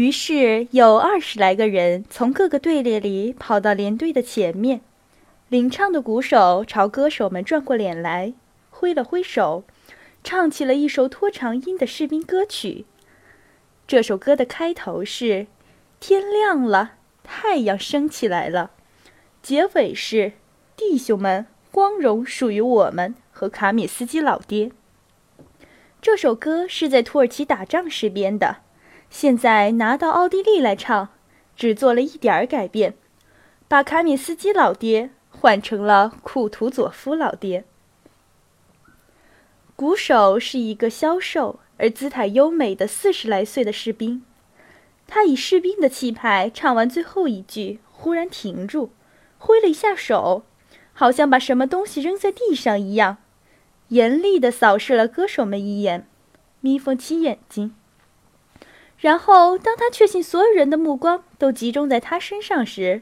于是有二十来个人从各个队列里跑到连队的前面，领唱的鼓手朝歌手们转过脸来，挥了挥手，唱起了一首拖长音的士兵歌曲。这首歌的开头是“天亮了，太阳升起来了”，结尾是“弟兄们，光荣属于我们和卡米斯基老爹”。这首歌是在土耳其打仗时编的，现在拿到奥地利来唱，只做了一点儿改变，把卡米斯基老爹换成了库图佐夫老爹。鼓手是一个消瘦。而姿态优美的四十来岁的士兵，他以士兵的气派唱完最后一句，忽然停住，挥了一下手，好像把什么东西扔在地上一样，严厉地扫视了歌手们一眼，眯缝起眼睛。然后，当他确信所有人的目光都集中在他身上时，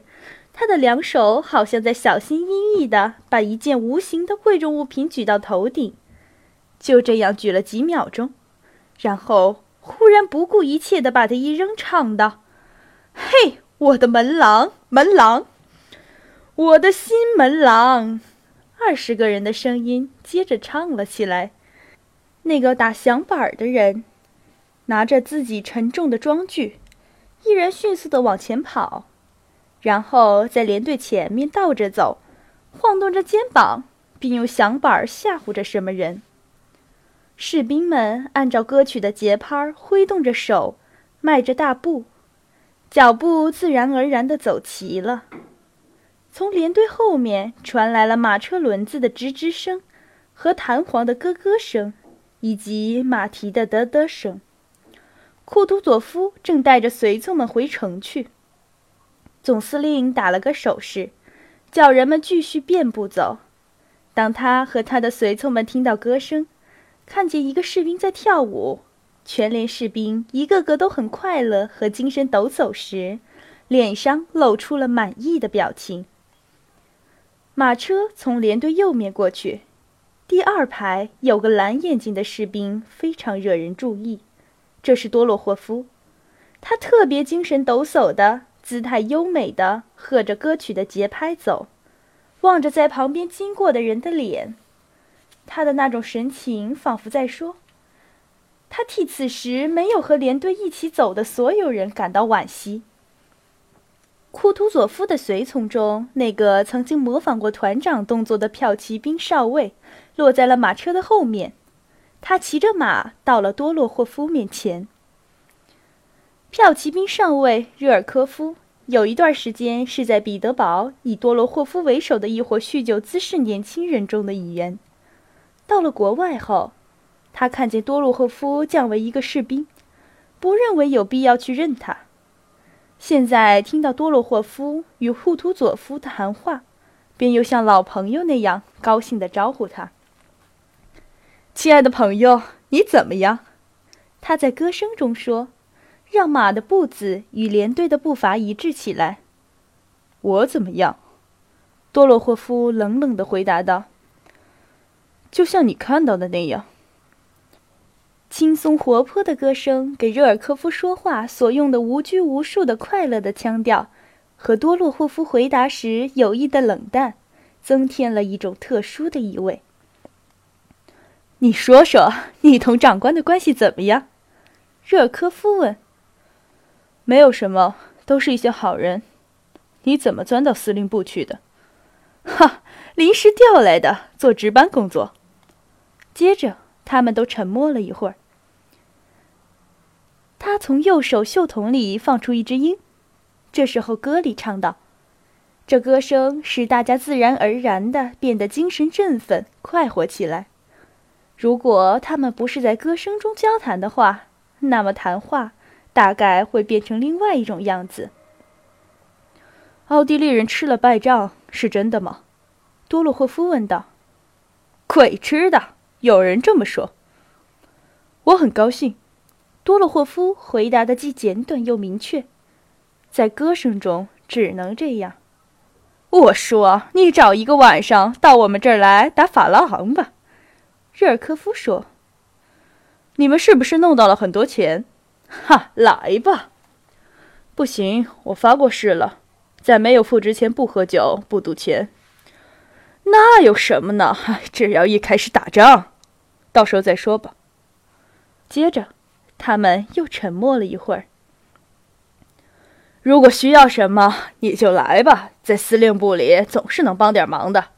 他的两手好像在小心翼翼地把一件无形的贵重物品举到头顶，就这样举了几秒钟。然后忽然不顾一切地把它一扔，唱道：“嘿，我的门廊，门廊，我的新门廊！”二十个人的声音接着唱了起来。那个打响板的人拿着自己沉重的装具，依然迅速地往前跑，然后在连队前面倒着走，晃动着肩膀，并用响板吓唬着什么人。士兵们按照歌曲的节拍挥动着手，迈着大步，脚步自然而然地走齐了。从连队后面传来了马车轮子的吱吱声，和弹簧的咯咯声，以及马蹄的嘚嘚声。库图佐夫正带着随从们回城去。总司令打了个手势，叫人们继续遍步走。当他和他的随从们听到歌声，看见一个士兵在跳舞，全连士兵一个个都很快乐和精神抖擞时，脸上露出了满意的表情。马车从连队右面过去，第二排有个蓝眼睛的士兵非常惹人注意，这是多洛霍夫，他特别精神抖擞的，姿态优美的，和着歌曲的节拍走，望着在旁边经过的人的脸。他的那种神情，仿佛在说：“他替此时没有和连队一起走的所有人感到惋惜。”库图佐夫的随从中，那个曾经模仿过团长动作的骠骑兵少尉，落在了马车的后面。他骑着马到了多洛霍夫面前。骠骑兵上尉热尔科夫有一段时间是在彼得堡以多洛霍夫为首的一伙酗酒滋事年轻人中的一员。到了国外后，他看见多洛霍夫降为一个士兵，不认为有必要去认他。现在听到多洛霍夫与库图佐夫的谈话，便又像老朋友那样高兴地招呼他：“亲爱的朋友，你怎么样？”他在歌声中说，让马的步子与连队的步伐一致起来。“我怎么样？”多洛霍夫冷冷的回答道。就像你看到的那样，轻松活泼的歌声给热尔科夫说话所用的无拘无束的快乐的腔调，和多洛霍夫回答时有意的冷淡，增添了一种特殊的意味。你说说，你同长官的关系怎么样？热科夫问。没有什么，都是一些好人。你怎么钻到司令部去的？哈，临时调来的，做值班工作。接着，他们都沉默了一会儿。他从右手袖筒里放出一只鹰，这时候歌里唱道：“这歌声使大家自然而然的变得精神振奋、快活起来。如果他们不是在歌声中交谈的话，那么谈话大概会变成另外一种样子。”奥地利人吃了败仗，是真的吗？多洛霍夫问道。“鬼知道！”有人这么说，我很高兴。多洛霍夫回答的既简短又明确，在歌声中只能这样。我说：“你找一个晚上到我们这儿来打法拉昂吧。”热尔科夫说：“你们是不是弄到了很多钱？”哈，来吧。不行，我发过誓了，在没有付之前不喝酒，不赌钱。那有什么呢？只要一开始打仗，到时候再说吧。接着，他们又沉默了一会儿。如果需要什么，你就来吧，在司令部里总是能帮点忙的。”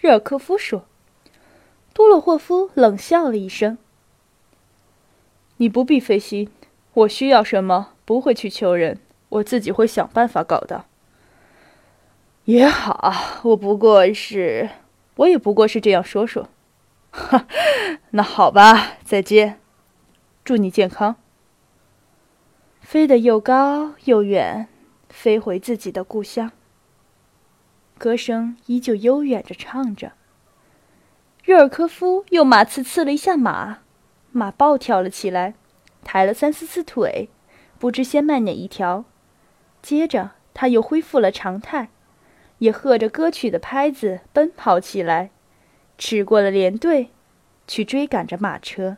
热尔科夫说。多洛霍夫冷笑了一声：“你不必费心，我需要什么不会去求人，我自己会想办法搞的。”也好，我不过是，我也不过是这样说说。哈，那好吧，再见，祝你健康。飞得又高又远，飞回自己的故乡。歌声依旧悠远着唱着。热尔科夫用马刺刺了一下马，马暴跳了起来，抬了三四次腿，不知先迈哪一条。接着他又恢复了常态，也和着歌曲的拍子奔跑起来，驰过了连队，去追赶着马车。